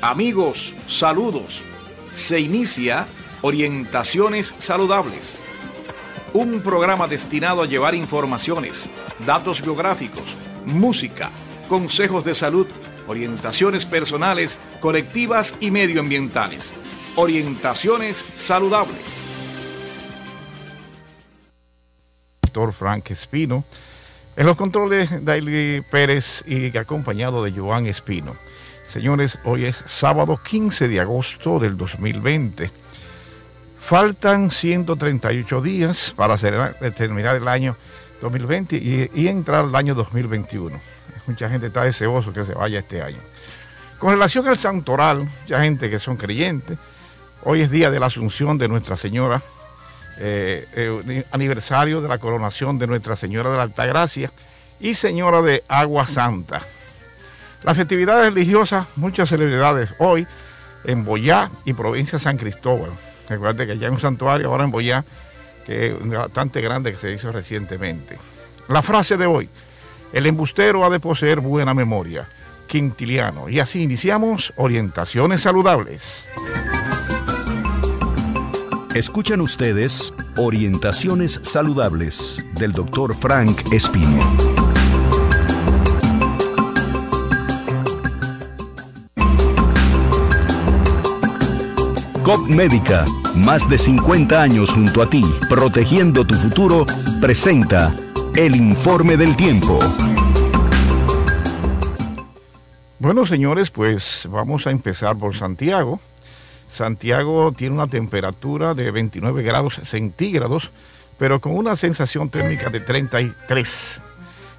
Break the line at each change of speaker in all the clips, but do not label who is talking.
Amigos, saludos. Se inicia Orientaciones Saludables, un programa destinado a llevar informaciones, datos biográficos, música, consejos de salud, orientaciones personales, colectivas y medioambientales. Orientaciones Saludables.
Doctor Frank Espino. En los controles, Daily Pérez y acompañado de Joan Espino. Señores, hoy es sábado 15 de agosto del 2020. Faltan 138 días para terminar el año 2020 y, entrar al año 2021. Mucha gente está deseoso que se vaya este año. Con relación al santoral, ya gente que son creyentes, hoy es día de la asunción de Nuestra Señora, eh, eh, aniversario de la coronación de Nuestra Señora de la Altagracia y Señora de Agua Santa. Las festividades religiosas, muchas celebridades hoy en Boyá y provincia de San Cristóbal. Recuerde que ya hay un santuario ahora en Boyá que es bastante grande que se hizo recientemente. La frase de hoy, el embustero ha de poseer buena memoria. Quintiliano. Y así iniciamos Orientaciones Saludables.
Escuchan ustedes Orientaciones Saludables del doctor Frank Espino. COP Médica, más de 50 años junto a ti, protegiendo tu futuro, presenta el informe del tiempo.
Bueno, señores, pues vamos a empezar por Santiago. Santiago tiene una temperatura de 29 grados centígrados, pero con una sensación térmica de 33.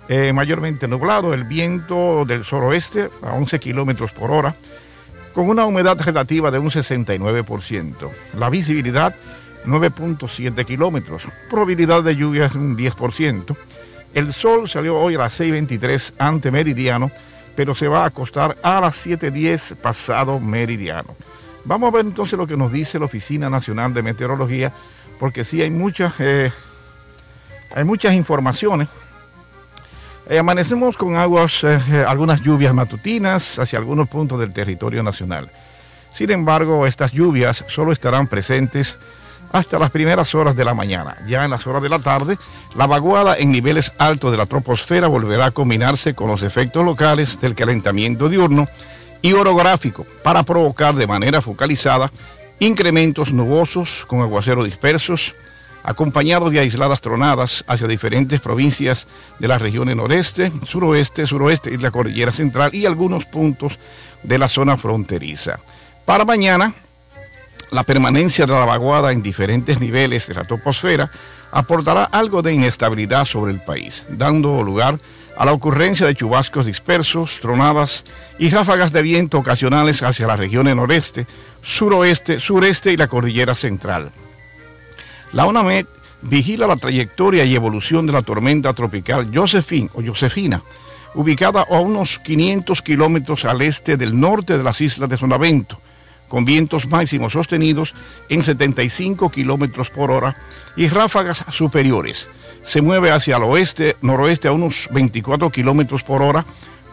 Eh, mayormente nublado, el viento del suroeste a 11 kilómetros por hora con una humedad relativa de un 69%. La visibilidad 9.7 kilómetros. Probabilidad de lluvia es un 10%. El sol salió hoy a las 6.23 ante meridiano, pero se va a acostar a las 7.10 pasado meridiano. Vamos a ver entonces lo que nos dice la Oficina Nacional de Meteorología, porque sí hay muchas, eh, hay muchas informaciones eh, amanecemos con aguas, eh, eh, algunas lluvias matutinas hacia algunos puntos del territorio nacional. Sin embargo, estas lluvias solo estarán presentes hasta las primeras horas de la mañana. Ya en las horas de la tarde, la vaguada en niveles altos de la troposfera volverá a combinarse con los efectos locales del calentamiento diurno y orográfico para provocar de manera focalizada incrementos nubosos con aguaceros dispersos, acompañado de aisladas tronadas hacia diferentes provincias de las regiones noreste, suroeste, suroeste y la cordillera central y algunos puntos de la zona fronteriza. Para mañana, la permanencia de la vaguada en diferentes niveles de la toposfera aportará algo de inestabilidad sobre el país, dando lugar a la ocurrencia de chubascos dispersos, tronadas y ráfagas de viento ocasionales hacia las regiones noreste, suroeste, sureste y la cordillera central. La ONAMED vigila la trayectoria y evolución de la tormenta tropical Josephine o Josefina, ubicada a unos 500 kilómetros al este del norte de las islas de Sonavento, con vientos máximos sostenidos en 75 kilómetros por hora y ráfagas superiores. Se mueve hacia el oeste, noroeste a unos 24 kilómetros por hora.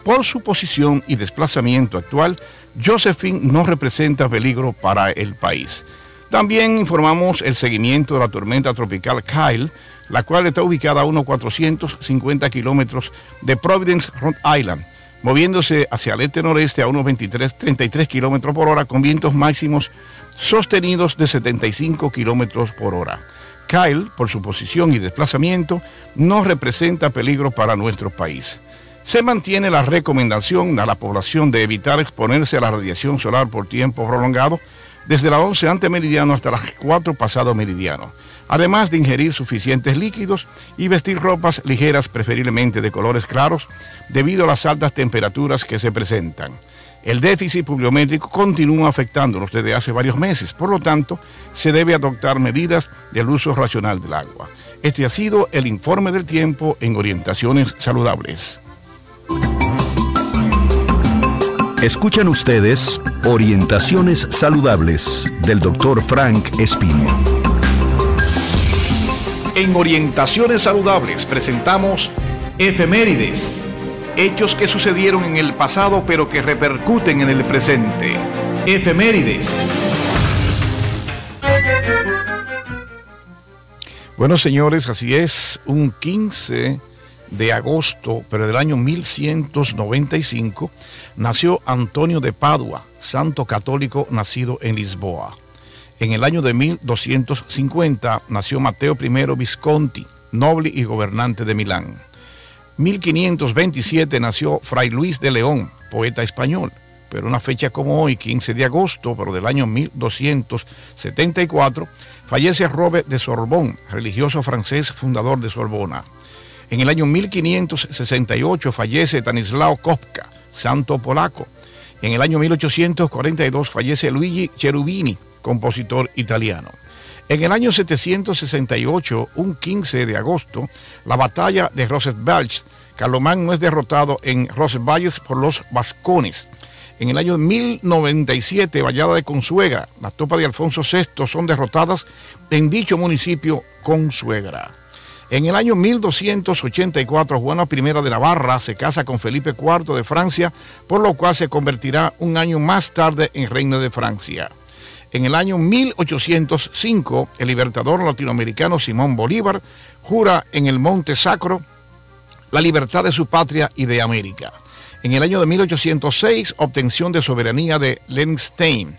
Por su posición y desplazamiento actual, Josephine no representa peligro para el país. También informamos el seguimiento de la tormenta tropical Kyle, la cual está ubicada a unos 450 kilómetros de Providence, Rhode Island, moviéndose hacia el este-noreste a unos 23, 33 kilómetros por hora con vientos máximos sostenidos de 75 kilómetros por hora. Kyle, por su posición y desplazamiento, no representa peligro para nuestro país. Se mantiene la recomendación a la población de evitar exponerse a la radiación solar por tiempo prolongado, desde las 11 ante meridiano hasta las 4 pasado meridiano, además de ingerir suficientes líquidos y vestir ropas ligeras preferiblemente de colores claros debido a las altas temperaturas que se presentan. El déficit pluviométrico continúa afectándonos desde hace varios meses, por lo tanto, se debe adoptar medidas del uso racional del agua. Este ha sido el informe del tiempo en orientaciones saludables.
Escuchan ustedes Orientaciones Saludables del doctor Frank Espino.
En Orientaciones Saludables presentamos Efemérides. hechos que sucedieron en el pasado pero que repercuten en el presente. Efemérides.
Bueno, señores, así es, un 15 de agosto, pero del año 1195, nació Antonio de Padua, santo católico nacido en Lisboa. En el año de 1250 nació Mateo I Visconti, noble y gobernante de Milán. 1527 nació Fray Luis de León, poeta español, pero una fecha como hoy, 15 de agosto, pero del año 1274, fallece Robert de Sorbonne, religioso francés fundador de Sorbona. En el año 1568 fallece Tanislao Kopka, santo polaco. En el año 1842 fallece Luigi Cherubini, compositor italiano. En el año 768, un 15 de agosto, la batalla de Roosevelt, Carlomagno es derrotado en Roosevelt por los vascones. En el año 1097, Vallada de Consuegra, las tropas de Alfonso VI son derrotadas en dicho municipio Consuegra. En el año 1284, Juana I de Navarra se casa con Felipe IV de Francia, por lo cual se convertirá un año más tarde en reina de Francia. En el año 1805, el libertador latinoamericano Simón Bolívar jura en el Monte Sacro la libertad de su patria y de América. En el año de 1806, obtención de soberanía de Lenstein.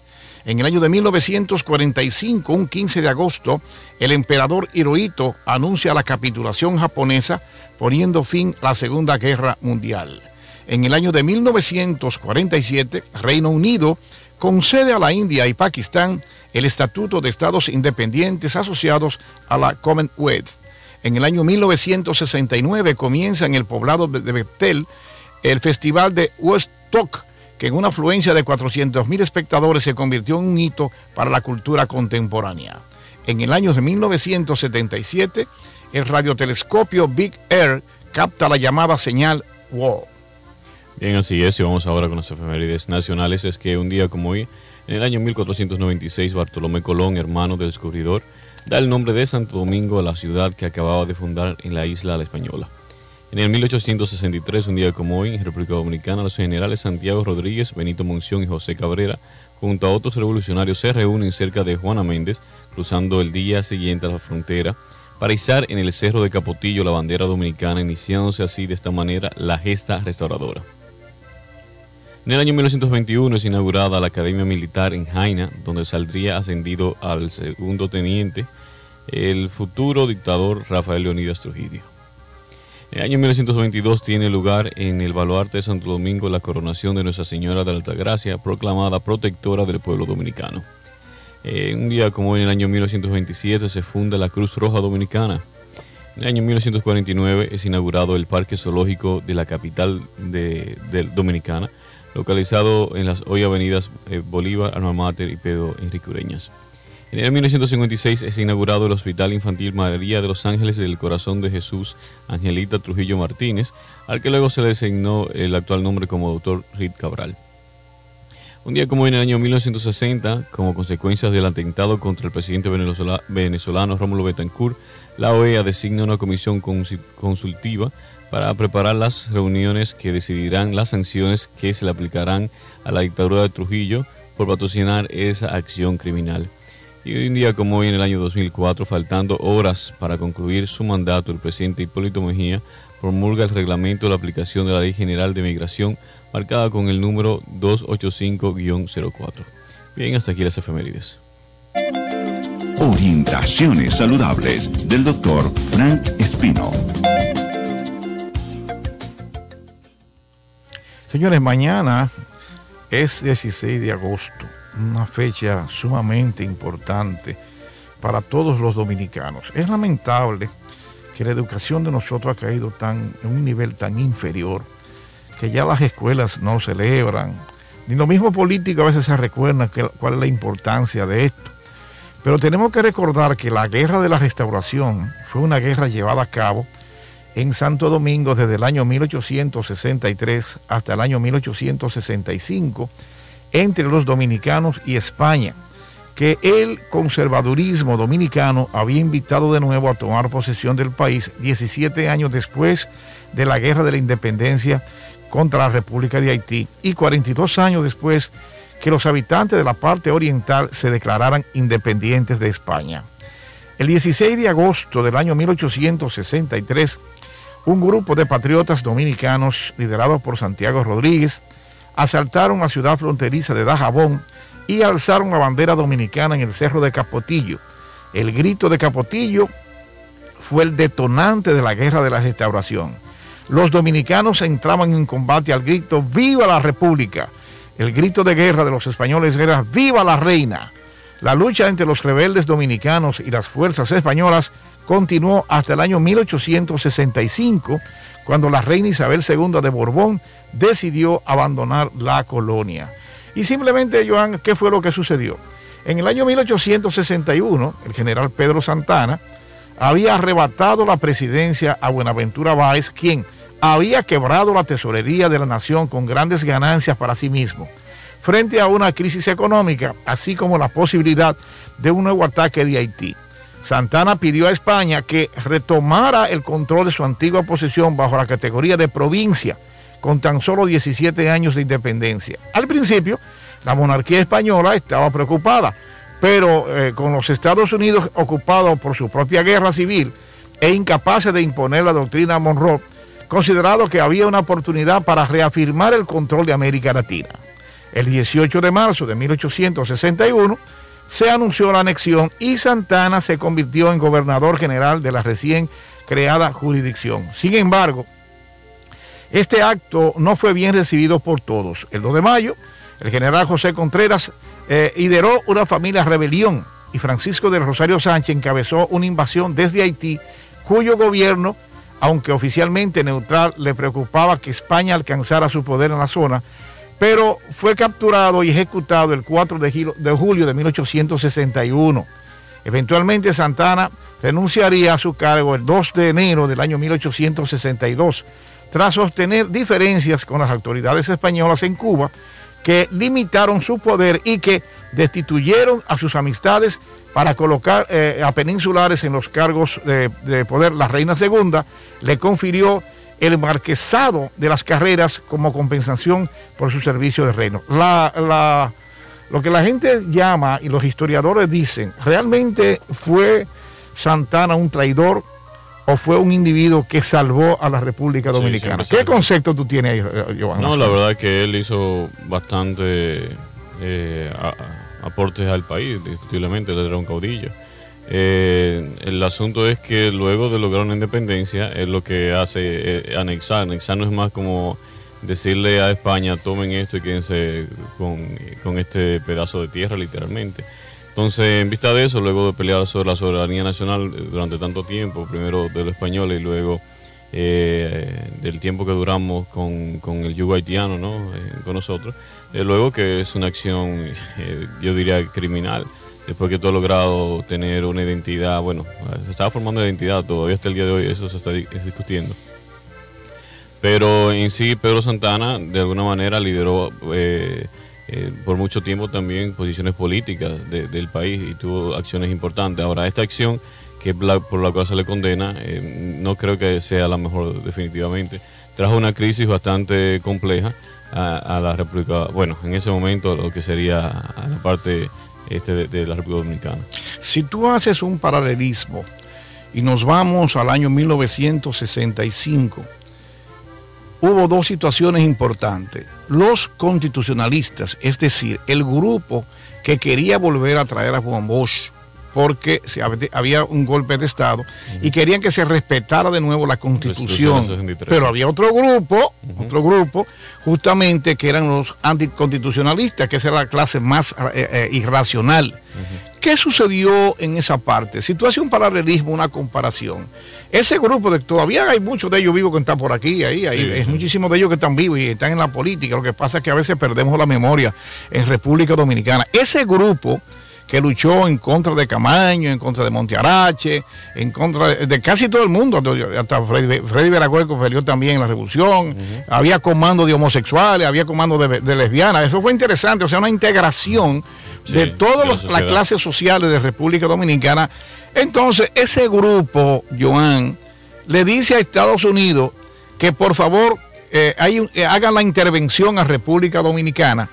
En el año de 1945, un 15 de agosto, el emperador Hirohito anuncia la capitulación japonesa, poniendo fin a la Segunda Guerra Mundial. En el año de 1947, Reino Unido concede a la India y Pakistán el Estatuto de Estados Independientes asociados a la Commonwealth. En el año 1969 comienza en el poblado de Bethel el Festival de Woodstock, que en una afluencia de 400.000 espectadores se convirtió en un hito para la cultura contemporánea. En el año de 1977, el radiotelescopio Big Air capta la llamada señal WOW.
Bien, así es, y vamos ahora con las efemérides nacionales. Es que un día como hoy, en el año 1496, Bartolomé Colón, hermano del descubridor, da el nombre de Santo Domingo a la ciudad que acababa de fundar en la isla La Española. En el 1863, un día como hoy, en República Dominicana, los generales Santiago Rodríguez, Benito Monción y José Cabrera, junto a otros revolucionarios, se reúnen cerca de Juana Méndez, cruzando el día siguiente a la frontera, para izar en el cerro de Capotillo la bandera dominicana, iniciándose así de esta manera la gesta restauradora. En el año 1921 es inaugurada la Academia Militar en Jaina, donde saldría ascendido al segundo teniente el futuro dictador Rafael Leonidas Trujillo. En el año 1922 tiene lugar en el baluarte de Santo Domingo la coronación de Nuestra Señora de Altagracia, proclamada protectora del pueblo dominicano. Eh, un día como hoy, en el año 1927, se funda la Cruz Roja Dominicana. En el año 1949 es inaugurado el Parque Zoológico de la capital de, Dominicana, localizado en las hoy avenidas eh, Bolívar, Alma y Pedro Enrique Ureñas. En el 1956 es inaugurado el Hospital Infantil María de los Ángeles del Corazón de Jesús Angelita Trujillo Martínez, al que luego se le designó el actual nombre como Dr. Rit Cabral. Un día como en el año 1960, como consecuencia del atentado contra el presidente venezolano Rómulo Betancourt, la OEA designa una comisión consultiva para preparar las reuniones que decidirán las sanciones que se le aplicarán a la dictadura de Trujillo por patrocinar esa acción criminal. Y hoy en día, como hoy en el año 2004, faltando horas para concluir su mandato, el presidente Hipólito Mejía promulga el reglamento de la aplicación de la Ley General de Migración, marcada con el número 285-04. Bien, hasta aquí las efemérides.
Orientaciones saludables del doctor Frank Espino.
Señores, mañana es 16 de agosto una fecha sumamente importante para todos los dominicanos. Es lamentable que la educación de nosotros ha caído tan, en un nivel tan inferior que ya las escuelas no celebran, ni lo mismo político a veces se recuerda cuál es la importancia de esto. Pero tenemos que recordar que la guerra de la restauración fue una guerra llevada a cabo en Santo Domingo desde el año 1863 hasta el año 1865 entre los dominicanos y España, que el conservadurismo dominicano había invitado de nuevo a tomar posesión del país 17 años después de la Guerra de la Independencia contra la República de Haití y 42 años después que los habitantes de la parte oriental se declararan independientes de España. El 16 de agosto del año 1863, un grupo de patriotas dominicanos liderados por Santiago Rodríguez asaltaron la ciudad fronteriza de Dajabón y alzaron la bandera dominicana en el cerro de Capotillo. El grito de Capotillo fue el detonante de la guerra de la restauración. Los dominicanos entraban en combate al grito ¡Viva la República! El grito de guerra de los españoles era ¡Viva la Reina! La lucha entre los rebeldes dominicanos y las fuerzas españolas continuó hasta el año 1865, cuando la reina Isabel II de Borbón decidió abandonar la colonia. Y simplemente, Joan, ¿qué fue lo que sucedió? En el año 1861, el general Pedro Santana había arrebatado la presidencia a Buenaventura Báez, quien había quebrado la tesorería de la nación con grandes ganancias para sí mismo, frente a una crisis económica, así como la posibilidad de un nuevo ataque de Haití. Santana pidió a España que retomara el control de su antigua posesión bajo la categoría de provincia, con tan solo 17 años de independencia. Al principio, la monarquía española estaba preocupada, pero eh, con los Estados Unidos ocupados por su propia guerra civil e incapaces de imponer la doctrina Monroe, considerado que había una oportunidad para reafirmar el control de América Latina. El 18 de marzo de 1861 se anunció la anexión y Santana se convirtió en gobernador general de la recién creada jurisdicción. Sin embargo, este acto no fue bien recibido por todos. El 2 de mayo, el general José Contreras eh, lideró una familia rebelión y Francisco del Rosario Sánchez encabezó una invasión desde Haití, cuyo gobierno, aunque oficialmente neutral, le preocupaba que España alcanzara su poder en la zona, pero fue capturado y ejecutado el 4 de, julio de 1861. Eventualmente Santana renunciaría a su cargo el 2 de enero del año 1862 tras sostener diferencias con las autoridades españolas en Cuba que limitaron su poder y que destituyeron a sus amistades para colocar eh, a peninsulares en los cargos de, poder. La reina segunda le confirió el marquesado de las carreras como compensación por su servicio de reino. lo que la gente llama y los historiadores dicen, realmente fue Santana un traidor o fue un individuo que salvó a la República Dominicana. ¿Qué concepto tú tienes ahí,
eh, Giovanni? No, la verdad es que él hizo bastante eh, aportes al país, discutiblemente, él era un caudillo. Eh, el asunto es que luego de lograr una independencia, es lo que hace anexar. Anexar no es más como decirle a España, tomen esto y quédense con, con este pedazo de tierra, literalmente. Entonces, en vista de eso, luego de pelear sobre la soberanía nacional eh, durante tanto tiempo, primero de los españoles y luego eh, del tiempo que duramos con, el yugo haitiano, ¿no? Eh, con nosotros, luego que es una acción, yo diría, criminal, después que tú has logrado tener una identidad, bueno, se estaba formando una identidad, todavía hasta el día de hoy eso se está discutiendo. Pero en sí, Pedro Santana, de alguna manera, lideró eh, por mucho tiempo también posiciones políticas del país y tuvo acciones importantes. Ahora, esta acción que por la cual se le condena, eh, no creo que sea la mejor definitivamente. Trajo una crisis bastante compleja a, la República, bueno, en ese momento lo que sería a la parte este de, de la República Dominicana.
Si tú haces un paralelismo y nos vamos al año 1965, hubo dos situaciones importantes. Los constitucionalistas, es decir, el grupo que quería volver a traer a Juan Bosch porque había un golpe de Estado y querían que se respetara de nuevo la constitución. Pero había otro grupo, otro grupo, justamente que eran los anticonstitucionalistas, que esa era la clase más eh, eh, irracional. ¿Qué sucedió en esa parte? Si tú haces un paralelismo, una comparación, ese grupo de todavía hay muchos de ellos vivos que están por aquí, ahí, ahí, es muchísimos de ellos que están vivos y están en la política. Lo que pasa es que a veces perdemos la memoria en República Dominicana. Ese grupo que luchó en contra de Camaño, en contra de Montearache, en contra de, casi todo el mundo, hasta Freddy, Freddy peleó también en la revolución, había comando de homosexuales, había comando de, lesbianas, eso fue interesante, o sea, una integración de todas las clases sociales de República Dominicana. Entonces, ese grupo, Joan, le dice a Estados Unidos que por favor eh, hay eh, hagan la intervención a República Dominicana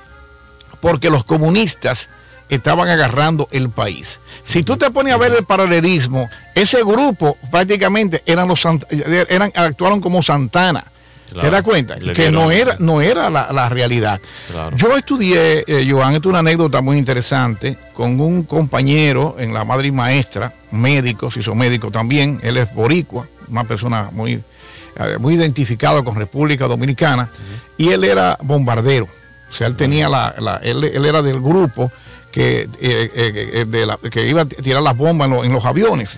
porque los comunistas estaban agarrando el país. Si tú te pones a ver el paralelismo, ese grupo prácticamente eran los Sant- eran actuaron como Santana. ¿Te das cuenta? Que no era, no era la, la realidad.
Claro.
Yo estudié, eh, Joan, esto es una anécdota muy interesante, con un compañero en la Madrid Maestra, médico, se hizo médico también, él es boricua, una persona muy, eh, muy identificada con República Dominicana, y él era bombardero, o sea, él tenía la, la- él, él era del grupo que, eh, eh, de la- que iba a tirar las bombas en, lo- en los aviones.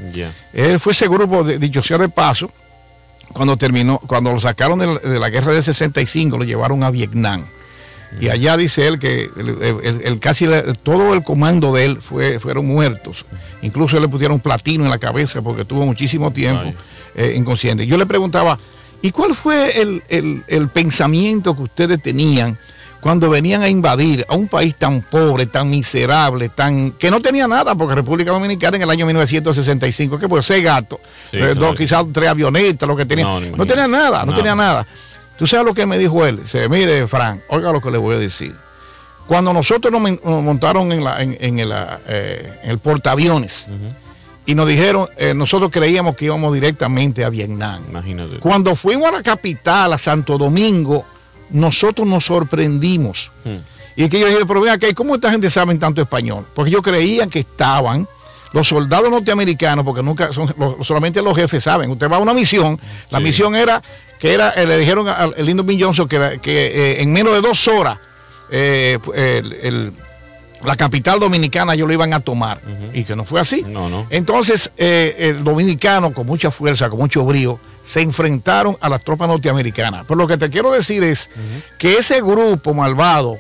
Él fue ese grupo, de, dicho sea de paso, cuando terminó, cuando lo sacaron de la, de la guerra del 65, lo llevaron a Vietnam. Y allá dice él que el, el- el- casi todo el comando de él fue, fueron muertos. Incluso le pusieron platino en la cabeza porque tuvo muchísimo tiempo eh, inconsciente. Yo le preguntaba, ¿y cuál fue el- el pensamiento que ustedes tenían cuando venían a invadir a un país tan pobre, tan miserable, tan que no tenía nada? Porque República Dominicana en el año 1965, que por seis gatos,
Sí,
eh, dos, quizás tres avionetas, lo que tenía.
No,
tenía nada, no tenía nada. ¿Tú sabes lo que me dijo él? Dice, mire, Frank, oiga lo que le voy a decir. Cuando nosotros nos, montaron en, la- en- en el, eh, en el portaaviones y nos dijeron, eh, nosotros creíamos que íbamos directamente a Vietnam.
Imagínate.
Cuando fuimos a la capital, a Santo Domingo, nosotros nos sorprendimos.
Hmm.
Y que yo dije, pero ven acá, ¿y ¿cómo esta gente sabe tanto español? Porque ellos creían que estaban los soldados norteamericanos, porque nunca son, solamente los jefes saben. Usted va a una misión, la
Sí.
misión era que era, eh, le dijeron al el lindo Bill Johnson que, que eh, en menos de dos horas eh, el- el- la capital dominicana ellos lo iban a tomar. Y que no fue así.
No, no.
Entonces, eh, el dominicano, con mucha fuerza, con mucho brío, se enfrentaron a las tropas norteamericanas. Pero lo que te quiero decir es que ese grupo malvado,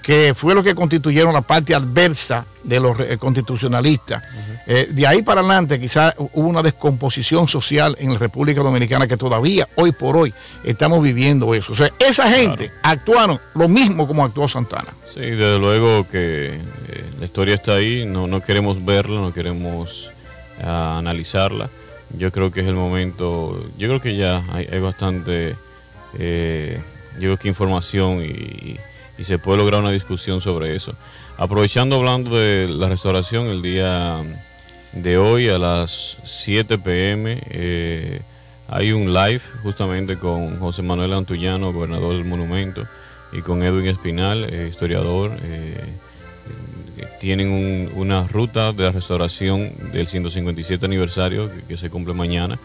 que fue lo que constituyeron la parte adversa de los eh, constitucionalistas, eh, de ahí para adelante quizás hubo una descomposición social en la República Dominicana que todavía, hoy por hoy, estamos viviendo eso. O sea, esa gente actuaron lo mismo como actuó Santana.
Sí, desde luego que eh, la historia está ahí, no, no queremos verla, no queremos ah, analizarla. Yo creo que es el momento, yo creo que ya hay, bastante, eh, yo creo que información y, y se puede lograr una discusión sobre eso. Aprovechando hablando de la restauración, el día de hoy a las 7 pm eh, hay un live justamente con José Manuel Antullano, gobernador del monumento, y con Edwin Espinal, eh, historiador. eh, tienen un- una ruta de la restauración del 157 aniversario que, que se cumple mañana.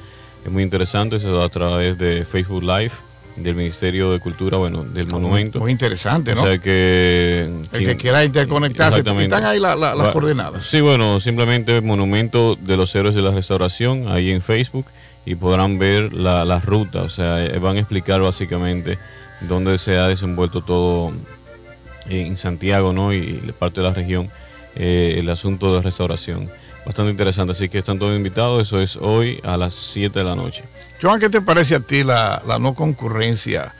Es muy interesante, se da a través de Facebook Live del Ministerio de Cultura, bueno, del monumento.
Muy interesante, ¿no?
O sea que...
El que quiera interconectarse, están ahí la- la- las
Va-
coordenadas.
Sí, bueno, simplemente Monumento de los Héroes de la Restauración, ahí en Facebook, y podrán ver la, la ruta, o sea, eh, van a explicar básicamente dónde se ha desenvuelto todo en Santiago, ¿no? Y parte de la región, eh, el asunto de restauración. Bastante interesante, así que están todos invitados, eso es hoy a las 7 de la noche.
Joan, ¿qué te parece a ti la, la no concurrencia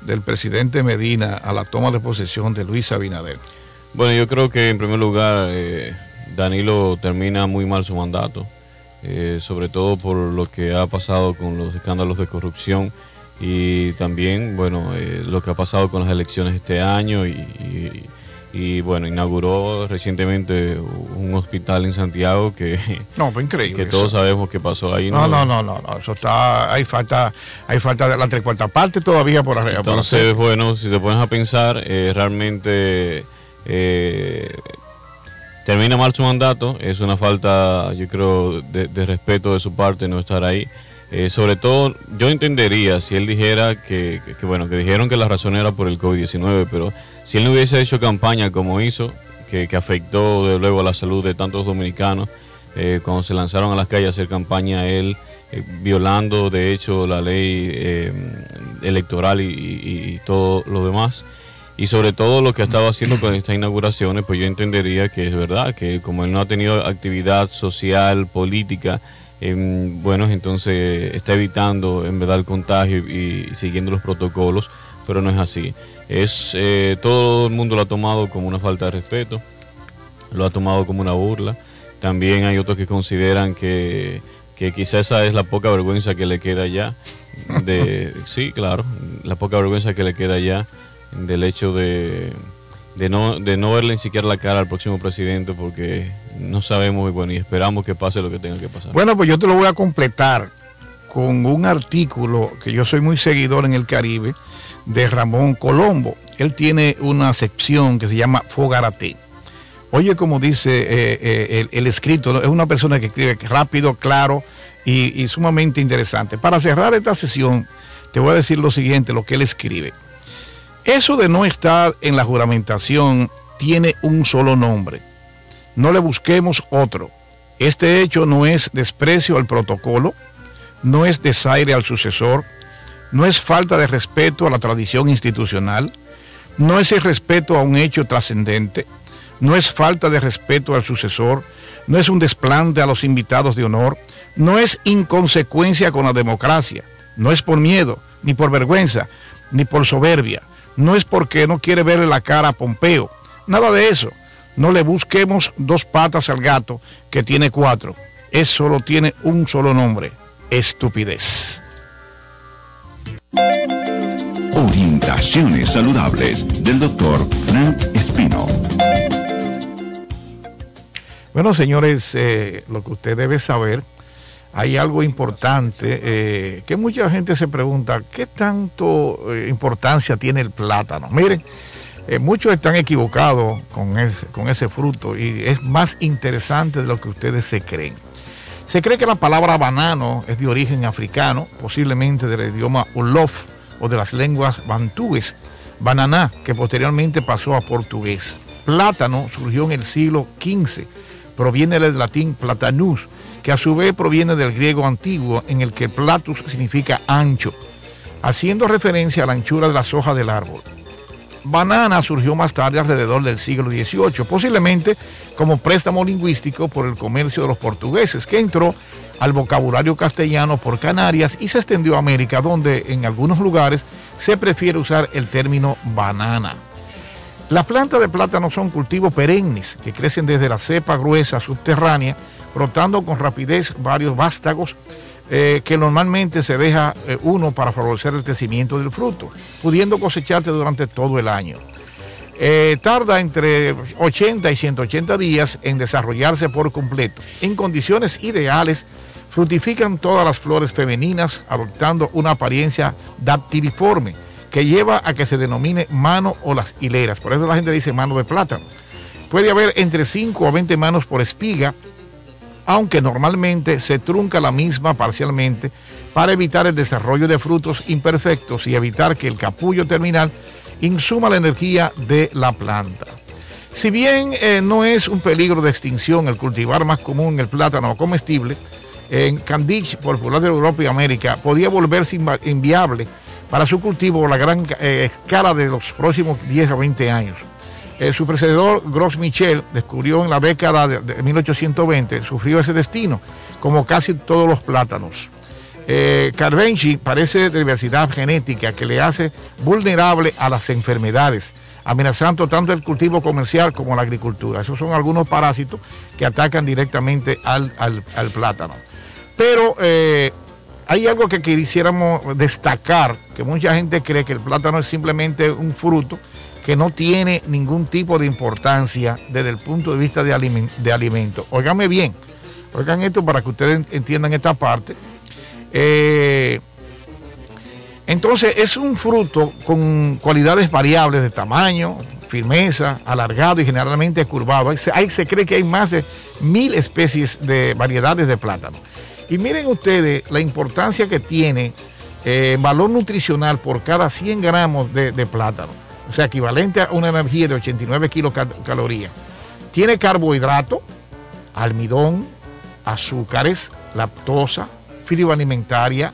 del presidente Medina a la toma de posesión de Luis Abinader?
Bueno, yo creo que en primer lugar eh, Danilo termina muy mal su mandato, eh, sobre todo por lo que ha pasado con los escándalos de corrupción y también, bueno, eh, lo que ha pasado con las elecciones este año y, y- y, bueno, inauguró recientemente un hospital en Santiago que,
No, fue increíble.
que
eso.
todos sabemos que pasó ahí.
No, no, no, no, no, eso está, hay falta, hay falta de la tres cuarta parte todavía por arriba.
Entonces, bueno, si te pones a pensar, eh, realmente eh, termina mal su mandato, es una falta, yo creo, de, de respeto de su parte no estar ahí. Eh, sobre todo, yo entendería si él dijera que, que- que, bueno, que dijeron que la razón era por el COVID-19, pero si él no hubiese hecho campaña como hizo, que, afectó de luego a la salud de tantos dominicanos, eh, cuando se lanzaron a las calles a hacer campaña él, eh, violando de hecho la ley eh, electoral y, y- y todo lo demás. Y sobre todo lo que ha estado haciendo con estas inauguraciones, pues yo entendería que es verdad, que como él no ha tenido actividad social, política, em, bueno, entonces está evitando en verdad el contagio y siguiendo los protocolos, pero no es así. Es, eh, todo el mundo lo ha tomado como una falta de respeto, lo ha tomado como una burla. También hay otros que consideran que, que quizá esa es la poca vergüenza que le queda ya. De, sí, claro, la poca vergüenza que le queda ya del hecho de, de, no, de no verle ni siquiera la cara al próximo presidente porque no sabemos y bueno, y esperamos que pase lo que tenga que pasar.
Bueno, pues yo te lo voy a completar con un artículo que yo soy muy seguidor en el Caribe de Ramón Colombo. Él tiene una sección que se llama Fogarate. Oye, como dice eh, eh, el, escrito, es una persona que escribe rápido, claro y sumamente interesante. Para cerrar esta sesión, te voy a decir lo siguiente, lo que él escribe. Eso de no estar en la juramentación tiene un solo nombre. No le busquemos otro. Este hecho no es desprecio al protocolo, no es desaire al sucesor, no es falta de respeto a la tradición institucional, no es el respeto a un hecho trascendente, no es falta de respeto al sucesor, no es un desplante a los invitados de honor, no es inconsecuencia con la democracia, no es por miedo, ni por vergüenza, ni por soberbia, no es porque no quiere verle la cara a Pompeo, nada de eso. No le busquemos dos patas al gato que tiene cuatro. Eso solo tiene un solo nombre, estupidez.
Orientaciones saludables del doctor Frank Espino.
Bueno, señores, eh, lo que usted debe saber, hay algo importante eh, que mucha gente se pregunta, ¿qué tanto eh, importancia tiene el plátano? Miren, muchos están equivocados con con ese fruto y es más interesante de lo que ustedes se creen. Se cree que la palabra banano es de origen africano, posiblemente del idioma Olof o de las lenguas bantúes, bananá, que posteriormente pasó a portugués. Plátano surgió en el siglo XV, proviene del latín platanus, que a su vez proviene del griego antiguo, en el que platus significa ancho, haciendo referencia a la anchura de las hojas del árbol. Banana surgió más tarde alrededor del siglo XVIII, posiblemente como préstamo lingüístico por el comercio de los portugueses, que entró al vocabulario castellano por Canarias y se extendió a América, donde en algunos lugares se prefiere usar el término banana. Las plantas de plátano son cultivos perennes que crecen desde la cepa gruesa subterránea, brotando con rapidez varios vástagos eh, que normalmente se deja eh, uno para favorecer el crecimiento del fruto, pudiendo cosecharte durante todo el año. Eh, tarda entre 80 y 180 días en desarrollarse por completo. En condiciones ideales, frutifican todas las flores femeninas adoptando una apariencia dactiliforme que lleva a que se denomine mano o las hileras. Por eso la gente dice mano de plátano. Puede haber entre 5 o 20 manos por espiga aunque normalmente se trunca la misma parcialmente para evitar el desarrollo de frutos imperfectos y evitar que el capullo terminal insuma la energía de la planta. Si bien eh, no es un peligro de extinción el cultivar más común el plátano comestible, en Candich, popular de Europa y América, podía volverse inviable para su cultivo a la gran eh, escala de los próximos 10 a 20 años. Eh, su precededor, Gros Michel, descubrió en la década de, 1820, sufrió ese destino, como casi todos los plátanos. Eh, parece de diversidad genética que le hace vulnerable a las enfermedades, amenazando tanto el cultivo comercial como la agricultura. Esos son algunos parásitos que atacan directamente al, plátano. Pero eh, hay algo que quisiéramos destacar, que mucha gente cree que el plátano es simplemente un fruto que no tiene ningún tipo de importancia desde el punto de vista de, alimento. Óigame bien, oigan esto para que ustedes entiendan esta parte. Eh, entonces es un fruto con cualidades variables de tamaño, firmeza, alargado y generalmente curvado. Ahí se, cree que hay más de mil especies de variedades de plátano. Y miren ustedes la importancia que tiene eh, valor nutricional por cada 100 gramos de plátano o sea, equivalente a una energía de 89 kilocalorías. Tiene carbohidrato, almidón, azúcares, lactosa, fibra alimentaria,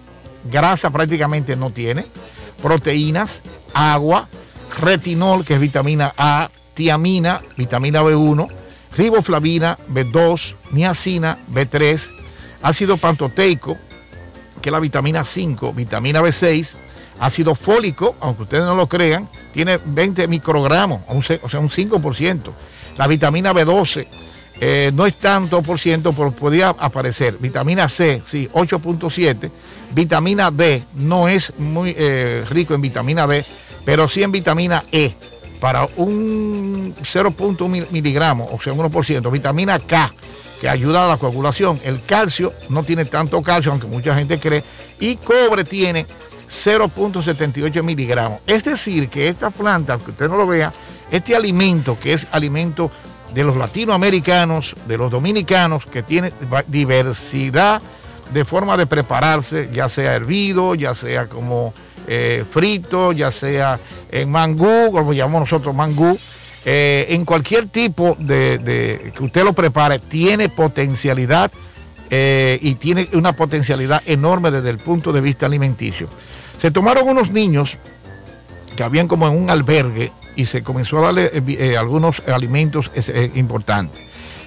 grasa prácticamente no tiene, proteínas, agua, retinol, que es vitamina A, tiamina, vitamina B1, riboflavina, B2, niacina, B3, ácido pantoteico, que es la vitamina 5, vitamina B6, ácido fólico, aunque ustedes no lo crean, tiene 20 microgramos, o sea, un 5%. La vitamina B12, eh, no es tanto por ciento, pero podría aparecer. Vitamina C, sí, 8.7. Vitamina D no es muy eh, rico en vitamina D, pero sí en vitamina E. Para un 0.1 miligramos, o sea, un 1%. Vitamina K, que ayuda a la coagulación. El calcio no tiene tanto calcio, aunque mucha gente cree. Y cobre tiene 0.78 miligramos. Es decir, que esta planta, que usted no lo vea, este alimento, que es alimento de los latinoamericanos, de los dominicanos, que tiene diversidad de forma de prepararse, ya sea hervido, ya sea como eh, frito, ya sea en mangú, como llamamos nosotros mangú, eh, en cualquier tipo de, que usted lo prepare, tiene potencialidad eh, y tiene una potencialidad enorme desde el punto de vista alimenticio. Se tomaron unos niños que habían como en un albergue y se comenzó a darle eh, algunos alimentos importantes.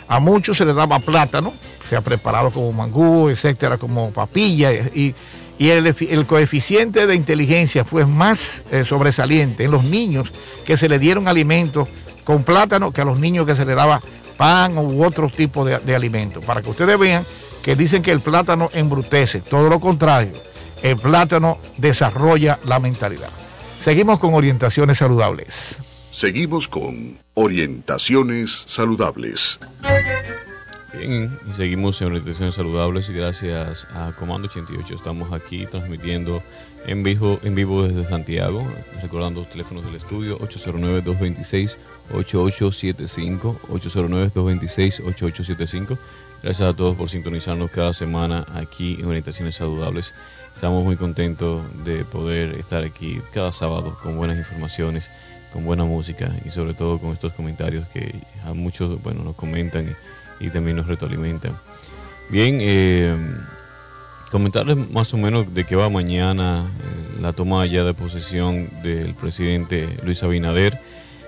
A muchos se les daba plátano, se ha preparado como mangú, etcétera, como papilla, y, el, coeficiente de inteligencia fue más sobresaliente en los niños que se le dieron alimentos con plátano que a los niños que se les daba pan u otro tipo de, de alimentos. Para que ustedes vean que dicen que el plátano embrutece, todo lo contrario, el plátano desarrolla la mentalidad. Seguimos con orientaciones saludables.
Seguimos con orientaciones saludables.
Bien, y seguimos en orientaciones saludables y gracias a Comando 88 estamos aquí transmitiendo en vivo, en vivo desde Santiago, recordando los teléfonos del estudio 809-226-8875, 809-226-8875. Gracias a todos por sintonizarnos cada semana aquí en Orientaciones Saludables. Estamos muy contentos de poder estar aquí cada sábado con buenas informaciones, con buena música y sobre todo con estos comentarios que a muchos bueno, nos comentan y, también nos retroalimentan. Bien, eh, comentarles más o menos de qué va mañana eh, la toma ya de posesión del presidente Luis Abinader.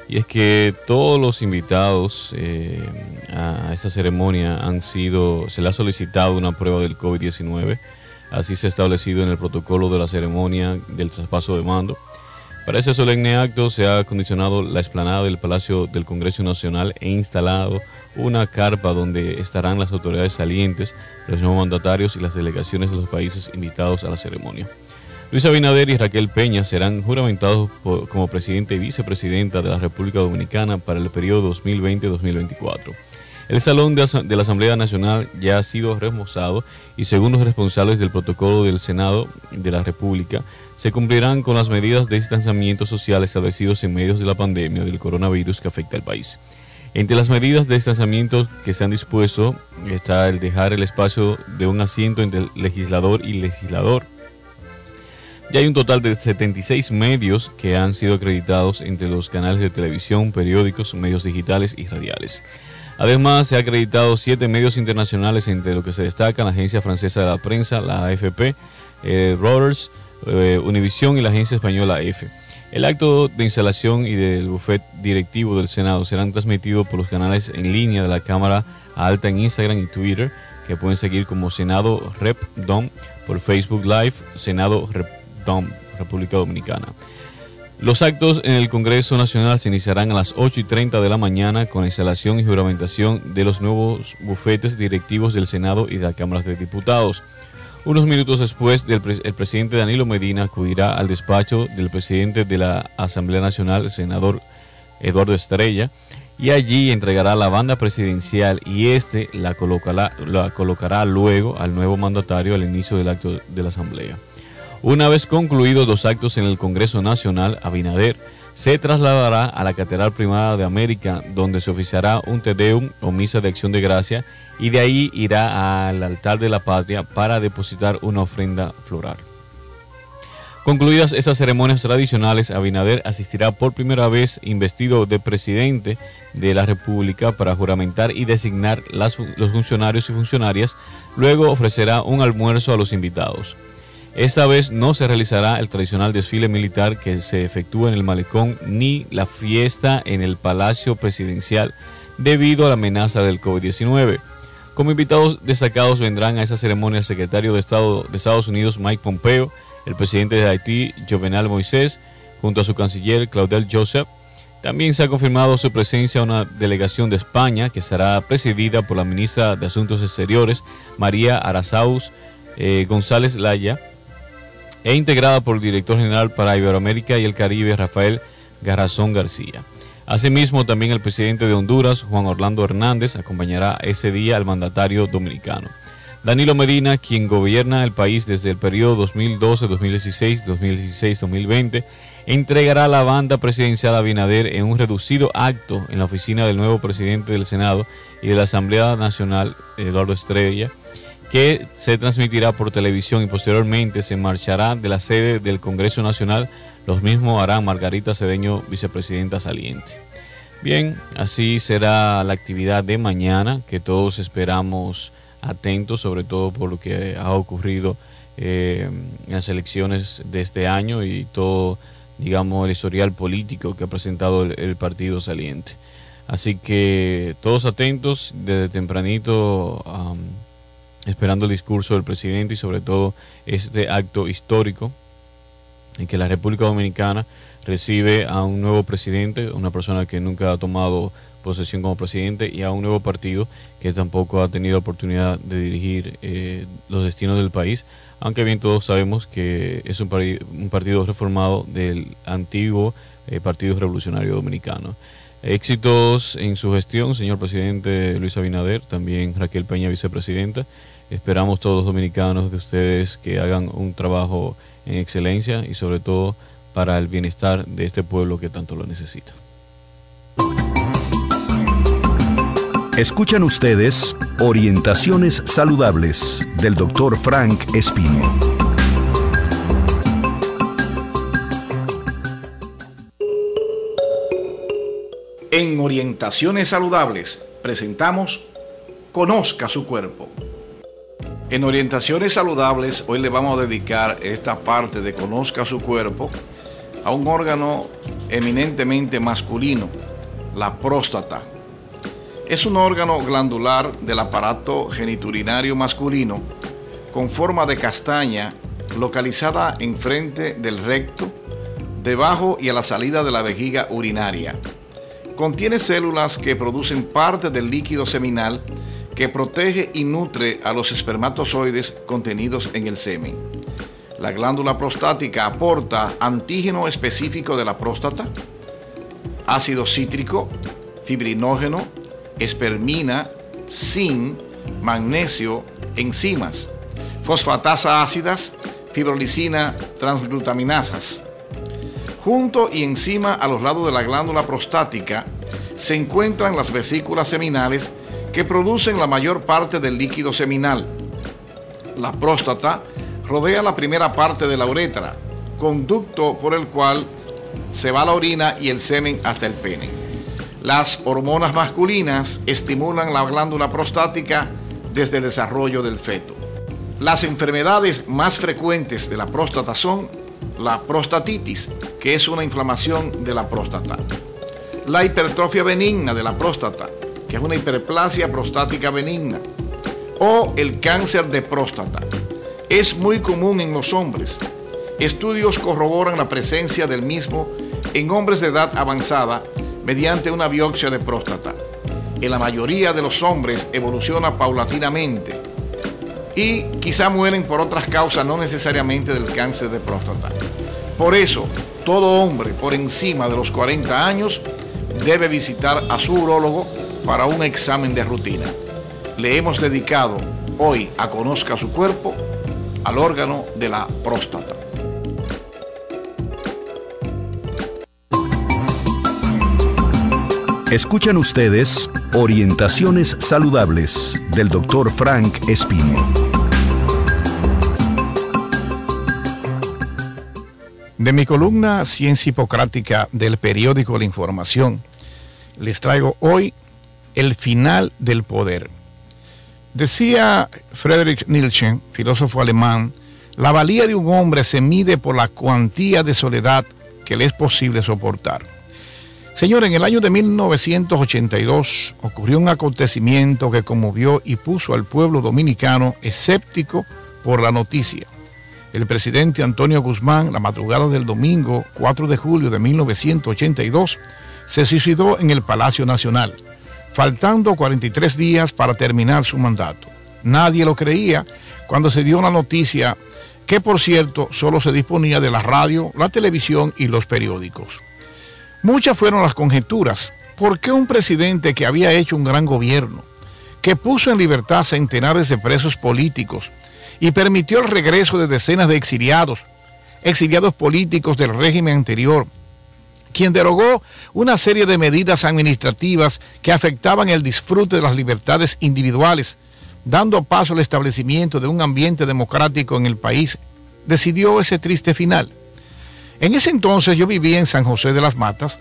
Y es que todos los invitados eh, a esa ceremonia han sido, se le ha solicitado una prueba del COVID-19 Así se ha establecido en el protocolo de la ceremonia del traspaso de mando. Para ese solemne acto se ha acondicionado la explanada del Palacio del Congreso Nacional e instalado una carpa donde estarán las autoridades salientes, los nuevos mandatarios y las delegaciones de los países invitados a la ceremonia. Luis Abinader y Raquel Peña serán juramentados como presidente y vicepresidenta de la República Dominicana para el periodo 2020-2024. El salón de, la Asamblea Nacional ya ha sido remozado y según los responsables del protocolo del Senado de la República, se cumplirán con las medidas de distanciamiento social establecidos en medio de la pandemia del coronavirus que afecta al país. Entre las medidas de distanciamiento que se han dispuesto está el dejar el espacio de un asiento entre el legislador y legislador. Ya hay un total de 76 medios que han sido acreditados entre los canales de televisión, periódicos, medios digitales y radiales. Además, se ha acreditado siete medios internacionales, entre lo que se destaca la Agencia Francesa de la Prensa, la AFP, eh, Reuters, eh, y la Agencia Española EFE. El acto de instalación y del bufet directivo del Senado serán transmitidos por los canales en línea de la Cámara Alta en Instagram y Twitter, que pueden seguir como Senado Rep Dom por Facebook Live, Senado Rep Dom, República Dominicana. Los actos en el Congreso Nacional se iniciarán a las 8 y 30 de la mañana con la instalación y juramentación de los nuevos bufetes directivos del Senado y de la Cámara de Diputados. Unos minutos después, el presidente Danilo Medina acudirá al despacho del presidente de la Asamblea Nacional, senador Eduardo Estrella, y allí entregará la banda presidencial y este la colocará, luego al nuevo mandatario al inicio del acto de la Asamblea. Una vez concluidos los actos en el Congreso Nacional, Abinader se trasladará a la Catedral Primada de América, donde se oficiará un Tedeum o misa de acción de gracia, y de ahí irá al altar de la patria para depositar una ofrenda floral. Concluidas esas ceremonias tradicionales, Abinader asistirá por primera vez investido de presidente de la República para juramentar y designar los funcionarios y funcionarias. Luego ofrecerá un almuerzo a los invitados. Esta vez no se realizará el tradicional desfile militar que se efectúa en el malecón ni la fiesta en el Palacio Presidencial debido a la amenaza del COVID-19. Como invitados destacados vendrán a esa ceremonia el secretario de Estado de Estados Unidos Mike Pompeo, el presidente de Haití Jovenel Moisés, junto a su canciller Claudel Joseph, También se ha confirmado su presencia una delegación de España que será presidida por la ministra de Asuntos Exteriores, María Arazaus eh, González Laya, e integrada por el director general para Iberoamérica y el Caribe, Rafael Garrazón García. Asimismo, también el presidente de Honduras, Juan Orlando Hernández, acompañará ese día al mandatario dominicano. Danilo Medina, quien gobierna el país desde el periodo 2012-2016, 2016-2020, entregará la banda presidencial a Binader en un reducido acto en la oficina del nuevo presidente del Senado y de la Asamblea Nacional, Eduardo Estrella, que se transmitirá por televisión y posteriormente se marchará de la sede del Congreso Nacional. Los mismos harán Margarita Cedeño, vicepresidenta saliente. Bien, así será la actividad de mañana, que todos esperamos atentos, sobre todo por lo que ha ocurrido eh, en las elecciones de este año y todo digamos, el historial político que ha presentado el, partido saliente. Así que todos atentos desde tempranito, esperando el discurso del presidente y sobre todo este acto histórico en que la República Dominicana recibe a un nuevo presidente, una persona que nunca ha tomado posesión como presidente y a un nuevo partido que tampoco ha tenido oportunidad de dirigir eh, los destinos del país, aunque bien todos sabemos que es un, partido reformado del antiguo eh, Partido Revolucionario Dominicano. Éxitos en su gestión, señor presidente Luis Abinader, también Raquel Peña, vicepresidenta. Esperamos todos los dominicanos de ustedes que hagan un trabajo en excelencia y sobre todo para el bienestar de este pueblo que tanto lo necesita.
Escuchan ustedes Orientaciones Saludables del Dr. Frank Espino.
En Orientaciones Saludables presentamos Conozca su cuerpo. En Orientaciones Saludables hoy le vamos a dedicar esta parte de Conozca su cuerpo a un órgano eminentemente masculino, la próstata es un órgano glandular del aparato geniturinario masculino con forma de castaña localizada enfrente del recto, debajo y a la salida de la vejiga urinaria. Contiene células que producen parte del líquido seminal que protege y nutre a los espermatozoides contenidos en el semen. La glándula prostática aporta antígeno específico de la próstata, ácido cítrico, fibrinógeno, espermina, zinc, magnesio, enzimas, fosfatasa ácidas, fibrolicina, transglutaminasas. Junto y encima a los lados de la glándula prostática se encuentran las vesículas seminales que producen la mayor parte del líquido seminal. La próstata rodea la primera parte de la uretra, conducto por el cual se va la orina y el semen hasta el pene. Las hormonas masculinas estimulan la glándula prostática desde el desarrollo del feto. Las enfermedades más frecuentes de la próstata son la prostatitis, que es una inflamación de la próstata, la hipertrofia benigna de la próstata, que es una hiperplasia prostática benigna, o el cáncer de próstata. Es muy común en los hombres. Estudios corroboran la presencia del mismo en hombres de edad avanzada mediante una biopsia de próstata. En la mayoría de los hombres evoluciona paulatinamente y quizá mueren por otras causas, no necesariamente del cáncer de próstata. Por eso, todo hombre por encima de los 40 años debe visitar a su urólogo para un examen de rutina. Le hemos dedicado hoy a Conozca su cuerpo al órgano de la próstata.
Escuchan ustedes Orientaciones Saludables del Dr. Frank Espino.
De mi columna Ciencia Hipocrática del periódico La Información, les traigo hoy el final del poder. Decía Friedrich Nietzsche, filósofo alemán, la valía de un hombre se mide por la cuantía de soledad que le es posible soportar. Señor, en el año de 1982 ocurrió un acontecimiento que conmovió y puso al pueblo dominicano escéptico por la noticia. El presidente Antonio Guzmán, la madrugada del domingo 4 de julio de 1982,
se suicidó en el Palacio Nacional, faltando 43 días para terminar su mandato. Nadie lo creía cuando se dio la noticia que por cierto solo se disponía de la radio, la televisión y los periódicos. Muchas fueron las conjeturas. ¿Por qué un presidente que había hecho un gran gobierno, que puso en libertad centenares de presos políticos y permitió el regreso de decenas de exiliados, exiliados políticos del régimen anterior, quien derogó una serie de medidas administrativas que afectaban el disfrute de las libertades individuales, dando paso al establecimiento de un ambiente democrático en el país, decidió ese triste final. En ese entonces yo vivía en San José de las Matas,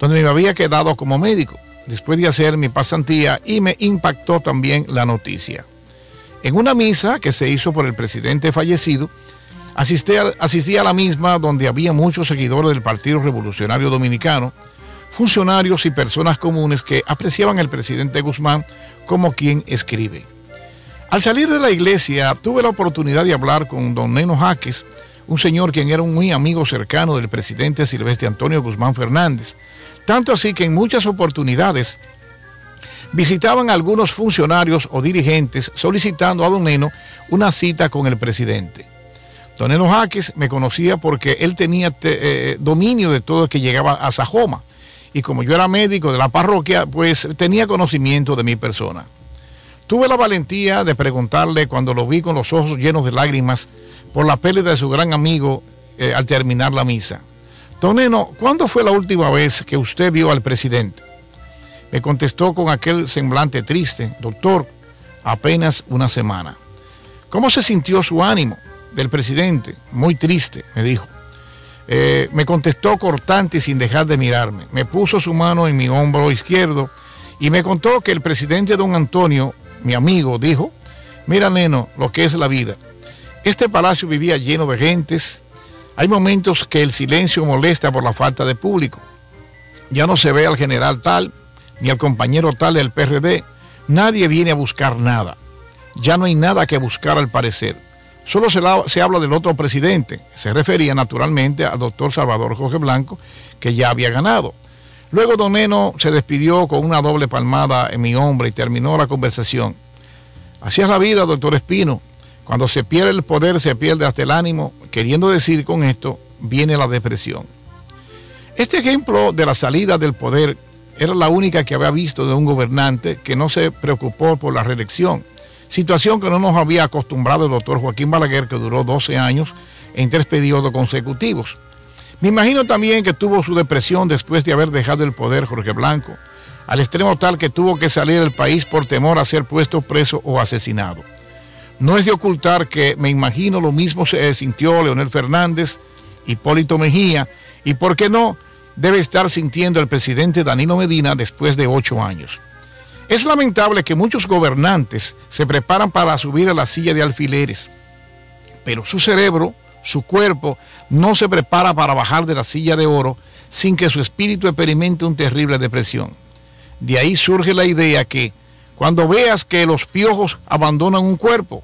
donde me había quedado como médico, después de hacer mi pasantía, y me impactó también la noticia. En una misa que se hizo por el presidente fallecido, asistí a, asistí a la misma donde había muchos seguidores del Partido Revolucionario Dominicano, funcionarios y personas comunes que apreciaban al presidente Guzmán como quien escribe. Al salir de la iglesia tuve la oportunidad de hablar con don Neno Jaques, un señor quien era un muy amigo cercano del presidente Silvestre Antonio Guzmán Fernández, tanto así que en muchas oportunidades visitaban a algunos funcionarios o dirigentes solicitando a don Neno una cita con el presidente. Don Neno Jaques me conocía porque él tenía eh, dominio de todo el que llegaba a Sajoma. Y como yo era médico de la parroquia, pues tenía conocimiento de mi persona. Tuve la valentía de preguntarle cuando lo vi con los ojos llenos de lágrimas por la pérdida de su gran amigo eh, al terminar la misa. Don Neno, ¿cuándo fue la última vez que usted vio al presidente? Me contestó con aquel semblante triste, doctor, apenas una semana. ¿Cómo se sintió su ánimo del presidente? Muy triste, me dijo. Eh, me contestó cortante y sin dejar de mirarme. Me puso su mano en mi hombro izquierdo y me contó que el presidente don Antonio, mi amigo, dijo, mira neno, lo que es la vida. Este palacio vivía lleno de gentes. Hay momentos que el silencio molesta por la falta de público. Ya no se ve al general tal, ni al compañero tal del PRD. Nadie viene a buscar nada. Ya no hay nada que buscar al parecer. Solo se, la, se, habla del otro presidente. Se refería naturalmente al doctor Salvador Jorge Blanco, que ya había ganado. Luego Don Neno se despidió con una doble palmada en mi hombro y terminó la conversación. Así es la vida, doctor Espino. Cuando se pierde el poder, se pierde hasta el ánimo. Queriendo decir con esto, viene la depresión. Este ejemplo de la salida del poder era la única que había visto de un gobernante que no se preocupó por la reelección, situación que no nos había acostumbrado el doctor Joaquín Balaguer, que duró 12 años en tres periodos consecutivos. Me imagino también que tuvo su depresión después de haber dejado el poder Jorge Blanco, al extremo tal que tuvo que salir del país por temor a ser puesto preso o asesinado. No es de ocultar que me imagino lo mismo se sintió Leonel Fernández, Hipólito Mejía y, ¿por qué no?, debe estar sintiendo el presidente Danilo Medina después de ocho años. Es lamentable que muchos gobernantes se preparan para subir a la silla de alfileres, pero su cerebro, su cuerpo, no se prepara para bajar de la silla de oro sin que su espíritu experimente una terrible depresión. De ahí surge la idea que cuando veas que los piojos abandonan un cuerpo,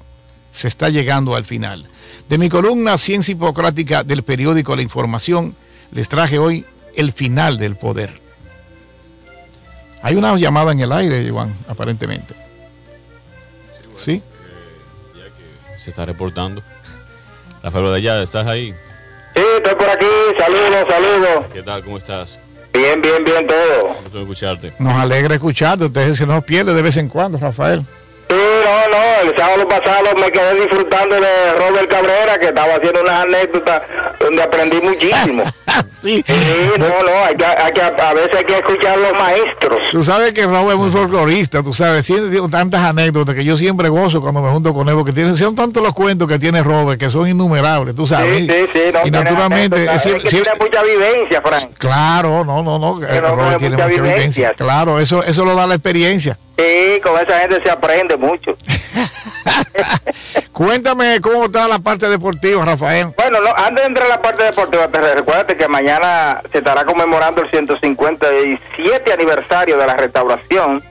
se está llegando al final. De mi columna Ciencia Hipocrática del periódico La Información, les traje hoy el final del poder. Hay una llamada en el aire, Iván, aparentemente.
Sí. ya que se está reportando. Rafael de allá, ¿estás ahí?
Sí, estoy por aquí. Saludos, saludos.
¿Qué tal? ¿Cómo estás?
Bien, bien, bien todo.
Gusto escucharte.
Nos alegra escucharte. Usted se nos pierde de vez en cuando, Rafael.
Sí, no, no, el sábado pasado me quedé disfrutando de Robert Cabrera, que estaba haciendo unas anécdotas donde aprendí muchísimo.
sí.
Sí, no, no, hay que, hay que, a veces hay que escuchar a los maestros.
Tú sabes que Robert es muy folclorista, tú sabes, tiene tantas anécdotas que yo siempre gozo cuando me junto con él, porque tiene, son tantos los cuentos que tiene Robert, que son innumerables, tú sabes.
Sí, sí, sí. No,
y naturalmente...
Es,
es,
que tiene mucha vivencia, Frank.
Claro, no, no, no.
Pero Robert tiene mucha, mucha vivencia. vivencia.
Claro, eso, eso lo da la experiencia.
Sí, con esa gente se aprende mucho.
Cuéntame cómo está la parte deportiva, Rafael.
Bueno, no, antes de entrar a la parte deportiva, te recuérdate que mañana se estará conmemorando el 157 aniversario de la restauración.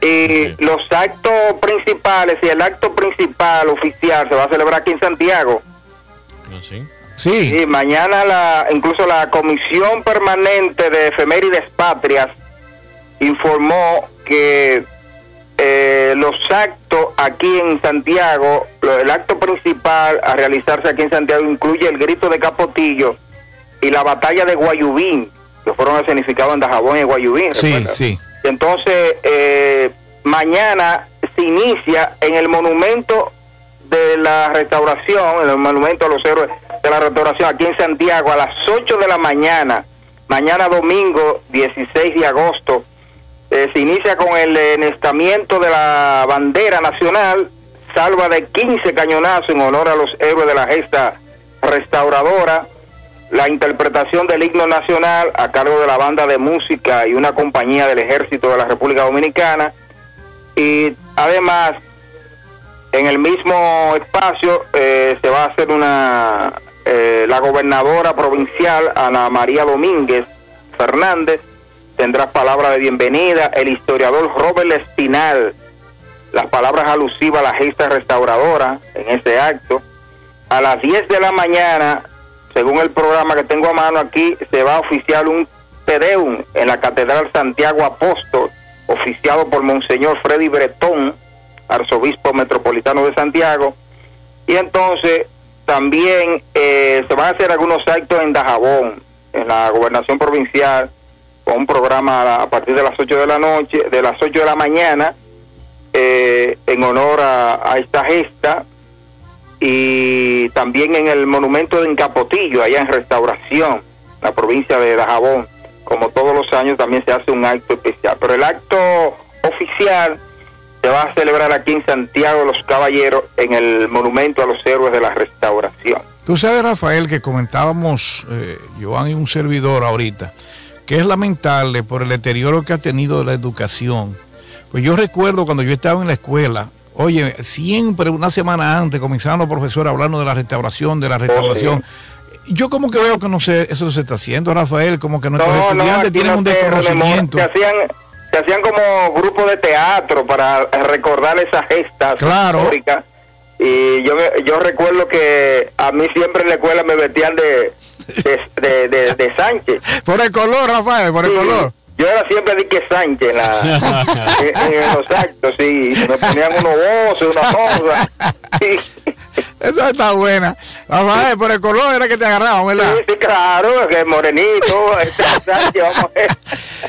Y sí. los actos principales y el acto principal oficial se va a celebrar aquí en Santiago.
¿Ah, sí?
Sí.
Y mañana la, incluso la Comisión Permanente de Efemérides Patrias informó que eh, los actos aquí en Santiago, lo- el acto principal a realizarse aquí en Santiago incluye el grito de Capotillo y la batalla de Guayubín, que fueron escenificados en Dajabón y Guayubín.
Sí, sí.
Entonces, eh, mañana se inicia en el monumento de la restauración, en el monumento a los héroes de la restauración, aquí en Santiago, a las 8 de la mañana, mañana domingo 16 de agosto, eh, se inicia con el enestamiento de la bandera nacional, salva de 15 cañonazos en honor a los héroes de la gesta restauradora, la interpretación del himno nacional a cargo de la banda de música y una compañía del ejército de la República Dominicana. Y además en el mismo espacio eh, se va a hacer una eh, la gobernadora provincial Ana María Domínguez Fernández tendrá palabra de bienvenida el historiador Robert Espinal las palabras alusivas a la gesta restauradora en ese acto a las 10 de la mañana según el programa que tengo a mano aquí, se va a oficiar un Tedeum en la Catedral Santiago Apóstol, oficiado por Monseñor Freddy Bretón, arzobispo metropolitano de Santiago. Y entonces también eh, se van a hacer algunos actos en Dajabón, en la gobernación provincial, con un programa a, partir de las 8 de la noche, de las 8 de la mañana, eh, en honor a, a esta gesta y también en el monumento de Encapotillo, allá en Restauración, la provincia de Dajabón. Como todos los años también se hace un acto especial. Pero el acto oficial se va a celebrar aquí en Santiago de los Caballeros, en el monumento a los héroes de la Restauración.
Tú sabes, Rafael, que comentábamos, eh, Joan y un servidor ahorita, que es lamentable por el deterioro que ha tenido la educación. Pues yo recuerdo cuando yo estaba en la escuela, oye, siempre una semana antes comenzaban los profesores hablando de la restauración, de la restauración. Yo como que veo que no sé, eso se está haciendo, Rafael, como que nuestros estudiantes tienen
no
un desconocimiento.
Se hacían, se hacían como grupos de teatro para recordar esas gestas
Claro.
históricas. Y yo, yo recuerdo que a mí siempre en la escuela me vestían de, de, de, de- de Sánchez.
Por el color, Rafael, por el
Sí,
color.
Yo era siempre Dique Sánchez en, la, en, en los actos, sí. y Me ponían unos voces, una cosa. Sí,
Esa está buena. Rafael, por el color era que te agarraban, ¿verdad?
sí, sí, claro, que morenito, Sánchez, vamos a ver.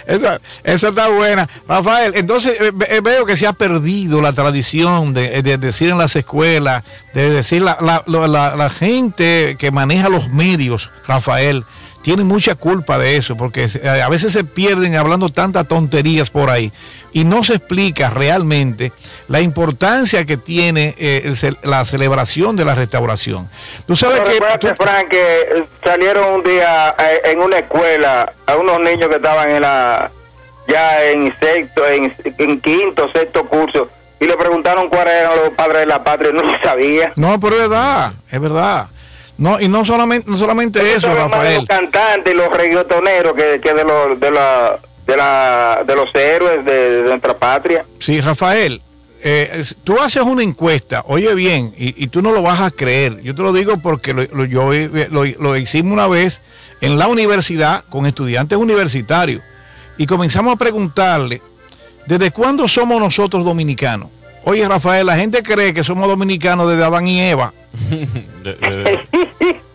Esa, esa está buena. Rafael, entonces eh, ve- veo que se ha perdido la tradición de, de decir en las escuelas, de decir la, la, lo- la- la gente que maneja los medios, Rafael, tiene mucha culpa de eso, porque a veces se pierden hablando tantas tonterías por ahí y no se explica realmente la importancia que tiene eh, el ce- la celebración de la restauración. Tú sabes
Pero
que...
recuérdate,
tú-
Frank, que eh, salieron un día eh, en una escuela a unos niños que estaban en la ya en sexto, en, en quinto, sexto curso y le preguntaron cuáles eran los padres de la patria y no sabía.
no, pero es verdad, es verdad. No, y no solamente, no solamente eso, Rafael.
Los cantantes, los reggaetoneros que, que de, los, de, la, de, la, de los héroes de, nuestra patria.
Sí, Rafael, eh, tú haces una encuesta, oye bien, y, tú no lo vas a creer. Yo te lo digo porque lo, lo- yo eh, lo, lo hicimos una vez en la universidad con estudiantes universitarios y comenzamos a preguntarle, ¿desde cuándo somos nosotros dominicanos? Oye, Rafael, la gente cree que somos dominicanos desde Adán y Eva.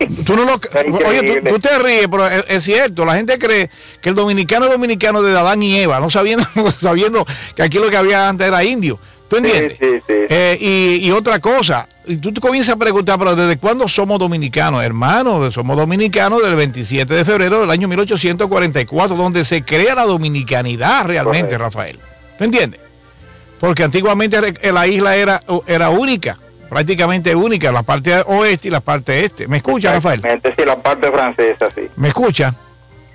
Tú no lo, oye, tú, tú te ríes, pero es, es cierto, la gente cree que el dominicano es dominicano desde Adán y Eva, no sabiendo, sabiendo que aquí lo que había antes era indio. ¿Tú entiendes?
sí, sí.
Eh, y, y otra cosa, y tú te comienzas a preguntar, pero ¿desde cuándo somos dominicanos? Hermanos, somos dominicanos del 27 de febrero del año 1844, donde se crea la dominicanidad realmente. Rafael. ¿Tú entiendes? Porque antiguamente re- la isla era, era única, prácticamente única, la parte oeste y la parte este. ¿Me escucha, Rafael?
Sí, la parte francesa, sí.
¿Me escucha?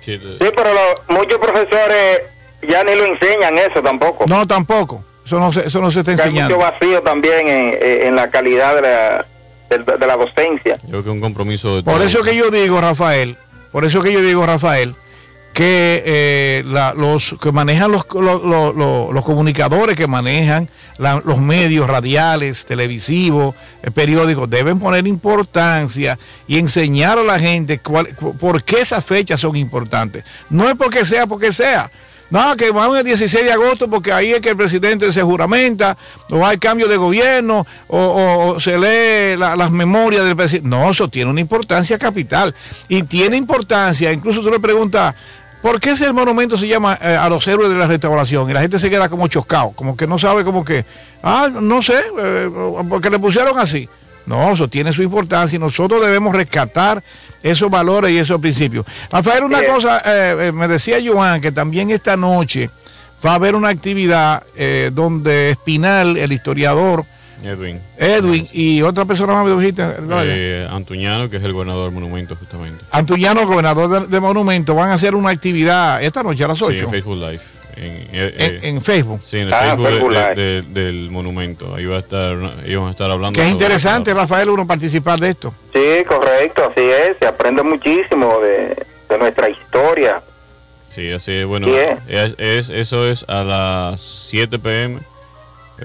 sí,
pero lo- muchos profesores ya ni lo enseñan eso tampoco.
No, tampoco. Eso no se, eso no se está
Que hay mucho
enseñando.
vacío también en, en la calidad de la, de, de la docencia.
yo creo que un compromiso de
Por eso que yo digo, Rafael, por eso que yo digo, Rafael, que eh, los que manejan los, los, comunicadores que manejan los medios radiales, televisivos, eh, periódicos, deben poner importancia y enseñar a la gente cuál- cu- por qué esas fechas son importantes. No es porque sea porque sea. No, que vamos el 16 de agosto porque ahí es que el presidente se juramenta, o hay cambio de gobierno, o, se lee la- las memorias del presidente. No, eso tiene una importancia capital. Y tiene importancia, incluso tú le preguntas, ¿por qué ese monumento se llama eh, a los héroes de la restauración? Y la gente se queda como chocado, como que no sabe como que, ah, no sé, eh, porque le pusieron así. No, eso tiene su importancia y nosotros debemos rescatar esos valores y esos principios. Rafael, una
Bien.
cosa, eh, me decía Joan que también esta noche va a haber una actividad donde Espinal, el historiador,
Edwin.
Edwin y otra persona más me dijiste,
Eh, Antuñano, que es el gobernador del monumento justamente.
Antuñano, gobernador de, de Monumento, van a hacer una actividad esta noche a las
Sí,
8
en Facebook Live. En, eh,
en,
eh,
en Facebook.
sí, en el
Ah,
Facebook de-
Facebook
de-
Live.
de- del monumento. Ahí va a estar, ellos van a estar hablando.
Que es interesante, Rafael, uno participar de esto.
Sí, correcto, así es. Se aprende muchísimo de, de nuestra historia.
Sí, así es. Bueno,
Sí,
es, es- eso es a las 7 pm,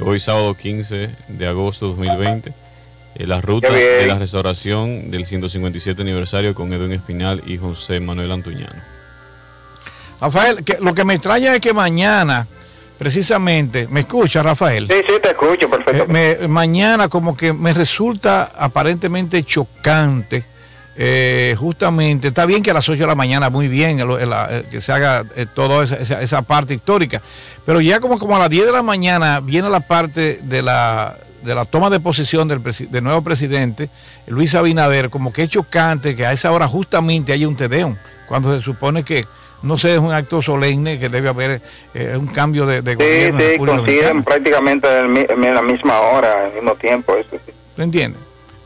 hoy sábado 15 de agosto 2020. eh, la ruta de la restauración del 157 aniversario con Edwin Espinal y José Manuel Antuñano.
Rafael, que, lo que me extraña es que mañana, precisamente, ¿me escucha, Rafael?
Sí, sí, te escucho
Eh, me- mañana como que me resulta aparentemente chocante. Eh, justamente, está bien que a las 8 de la mañana, muy bien, el- el- la- eh, que se haga eh, toda esa, esa- esa parte histórica, pero ya como, como a las 10 de la mañana viene la parte de la, de la toma de posesión del, del nuevo presidente, Luis Abinader, como que es chocante que a esa hora justamente haya un tedeum, cuando se supone que, no sé, es un acto solemne, que debe haber eh, un cambio de, de
sí,
gobierno.
sí, coinciden
Dominicana.
prácticamente en, la misma hora, al mismo tiempo. Eso, sí.
¿Tú entiendes?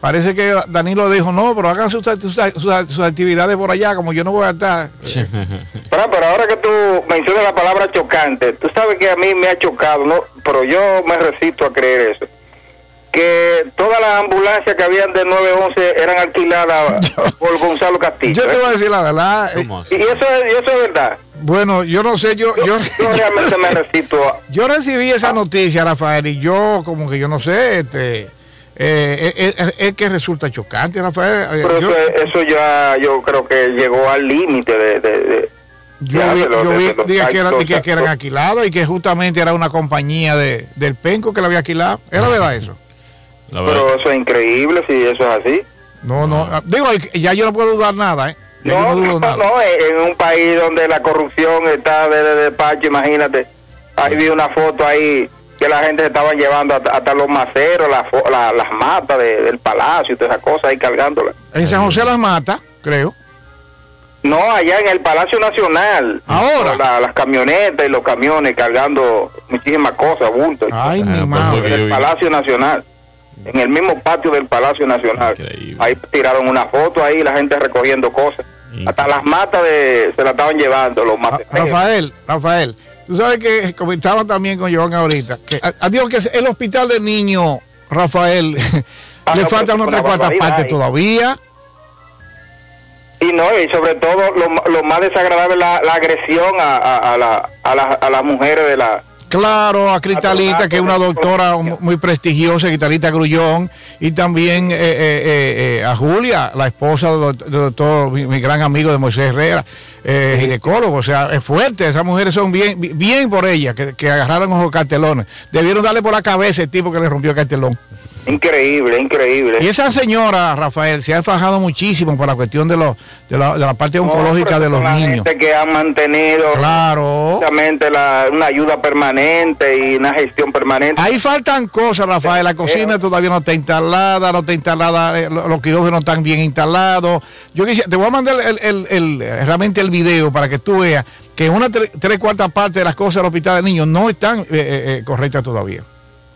Parece que Danilo dijo, no, pero hagan sus, sus- sus- sus actividades por allá, como yo no voy a estar.
Pero, pero ahora que tú mencionas la palabra chocante, tú sabes que a mí me ha chocado, ¿no? pero yo me resisto a creer eso. Que todas las ambulancias que habían de 911 eran alquiladas por Gonzalo Castillo.
Yo te
¿eh?
voy a decir la verdad. eh.
Y eso es, y eso es verdad.
Bueno, yo no sé, yo, yo,
Yo realmente me resisto a...
yo recibí esa noticia, Rafael, y yo como que yo no sé, este, eh, eh, eh, es que resulta chocante, Rafael. eh,
Pero
yo,
eso, eso ya yo creo que llegó al límite de... de- de-
yo
ya
vi,
de los-
yo
de
vi- que, era-
actos,
que, que eran alquilados y que justamente era una compañía de, del Penco que la había alquilado. ¿Era verdad eso?
La verdad,
Pero eso es increíble si eso es así.
No, no, ah, digo, ya yo no puedo dudar nada, ¿eh? Ya
No,
no dudo
no,
nada.
no, en un país donde la corrupción está de, de despacho, imagínate. Ahí vi una foto ahí que la gente se estaba llevando hasta, hasta los maceros, la las matas de- del palacio y todas esas cosas ahí cargándolas.
En San José las mata, creo.
No, allá en el Palacio Nacional.
Ahora.
La- las camionetas y los camiones cargando muchísimas cosas, bultos.
Ay,
Ah,
mi
pues,
madre.
en el. Palacio Nacional, en el mismo patio del Palacio Nacional.
Increíble.
Ahí tiraron una foto ahí, la gente recogiendo cosas.
Increíble.
Hasta las matas de, se la estaban llevando, los
Ra-
maceteros.
Rafael, Rafael, tú sabes que comentaba también con Joan ahorita, que adiós que el hospital de niños, Rafael,
Ah,
le
no,
faltan otras
una
cuantas partes
ahí.
todavía.
Y no, y sobre todo lo, lo más desagradable es la, la agresión a, a, a la- a, la- a las mujeres de la...
Claro, a Cristalita, que es una doctora mu- muy prestigiosa, Cristalita Grullón, y también eh, eh, eh, a Julia, la esposa del doc- del doctor, mi, mi gran amigo de Moisés Herrera, ginecólogo. O sea, es fuerte, esas mujeres son bien, bi- bien por ellas, que, que agarraron esos cartelones. Debieron darle por la cabeza el tipo que le rompió el cartelón.
Increíble, increíble.
Y esa señora, Rafael, se ha fajado muchísimo por la cuestión de, los, de, la, de la parte oncológica de los
la
niños.
gente que han mantenido
Claro.
justamente la, una ayuda permanente y una gestión permanente.
Ahí faltan cosas, Rafael. La cocina todavía no está instalada, no está instalada, eh, lo- los quirófanos no están bien instalados. Yo quisiera, te voy a mandar el, el- el- realmente el video para que tú veas que una tre- tres cuartas partes de las cosas del hospital de niños no están eh, eh, eh, correctas todavía.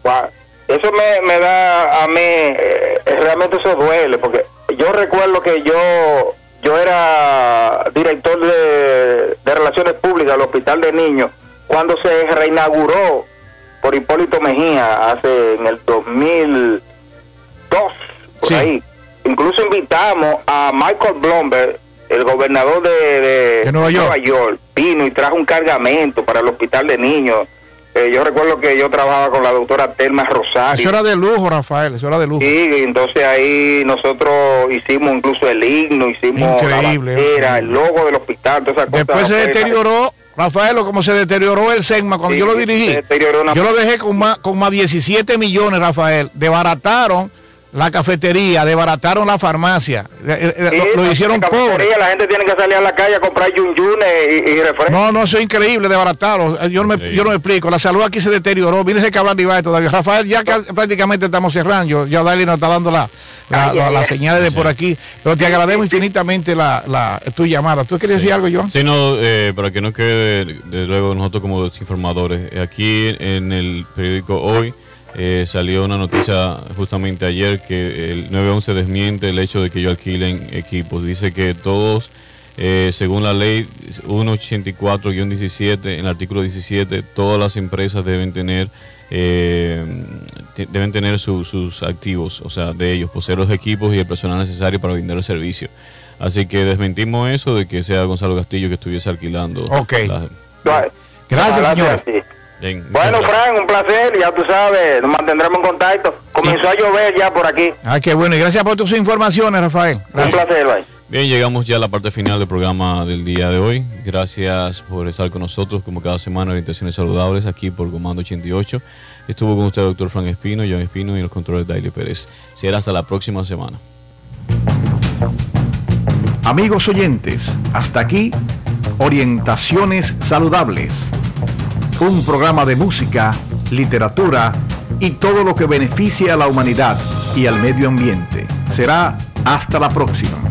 Guau, Eso me, me da a mí, eh, realmente eso duele, porque yo recuerdo que yo yo era director de, de Relaciones Públicas del Hospital de Niños cuando se reinauguró por Hipólito Mejía hace en el 2002, por
Sí.
ahí. Incluso invitamos a Michael Blomberg, el gobernador de,
De Nueva York.
vino y trajo un cargamento para el hospital de niños. Eh, yo recuerdo que yo trabajaba con la doctora Telma Rosario.
Eso era de lujo, Rafael, eso era de lujo.
Sí, entonces ahí nosotros hicimos incluso el himno, hicimos
Increíble,
la bandera, el logo del hospital, todas esas cosas.
Después se
Pues,
deterioró, Rafael, como se deterioró el SEGMA cuando
Sí,
yo lo dirigí.
se deterioró una-
Yo lo dejé con más, con más 17 millones, Rafael. Desbarataron la cafetería, desbarataron la farmacia. eh, eh,
Sí,
lo, lo
la
hicieron
cafetería,
pobre.
La gente tiene que salir a la calle a comprar yunyunes y, y refrescos.
No, no, eso es increíble, desbarataron. Eh, Yo no, me, yo no me explico. La salud aquí se deterioró. Viene que hablar de Ibai todavía. Rafael, ya que prácticamente estamos cerrando. Yo- Ya Daily nos está dando la, la-
Ay,
la-
ay,
las señales de por aquí. Pero te agradezco infinitamente la, la, tu llamada. ¿Tú quieres decir algo, Joan?
Sí, no, eh, para que no quede, desde luego, nosotros como desinformadores, aquí en el periódico Hoy eh, salió una noticia justamente ayer que el 911 desmiente el hecho de que ellos alquilen equipos. Dice que todos, eh, según la ley 184-17, en el artículo 17, todas las empresas deben tener eh, deben tener su- sus activos, o sea, de ellos, poseer los equipos y el personal necesario para brindar el servicio. Así que desmentimos eso de que sea Gonzalo Castillo que estuviese alquilando.
Ok.
la-
Gracias, señor.
Bien,
Bueno,
gracias.
Frank, un placer, ya tú sabes, nos mantendremos en contacto. Comenzó a llover ya por aquí.
Ah, qué bueno. Y gracias por tus informaciones, Rafael.
Un placer, bye.
Bien, llegamos ya a la parte final del programa del día de hoy. Gracias por estar con nosotros, como cada semana, Orientaciones Saludables, aquí por Comando 88. Estuvo con usted el doctor Frank Espino, John Espino y los controles Daily Pérez. Será hasta la próxima semana.
Amigos oyentes, hasta aquí Orientaciones Saludables. Un programa de música, literatura y todo lo que beneficie a la humanidad y al medio ambiente. Será hasta la próxima.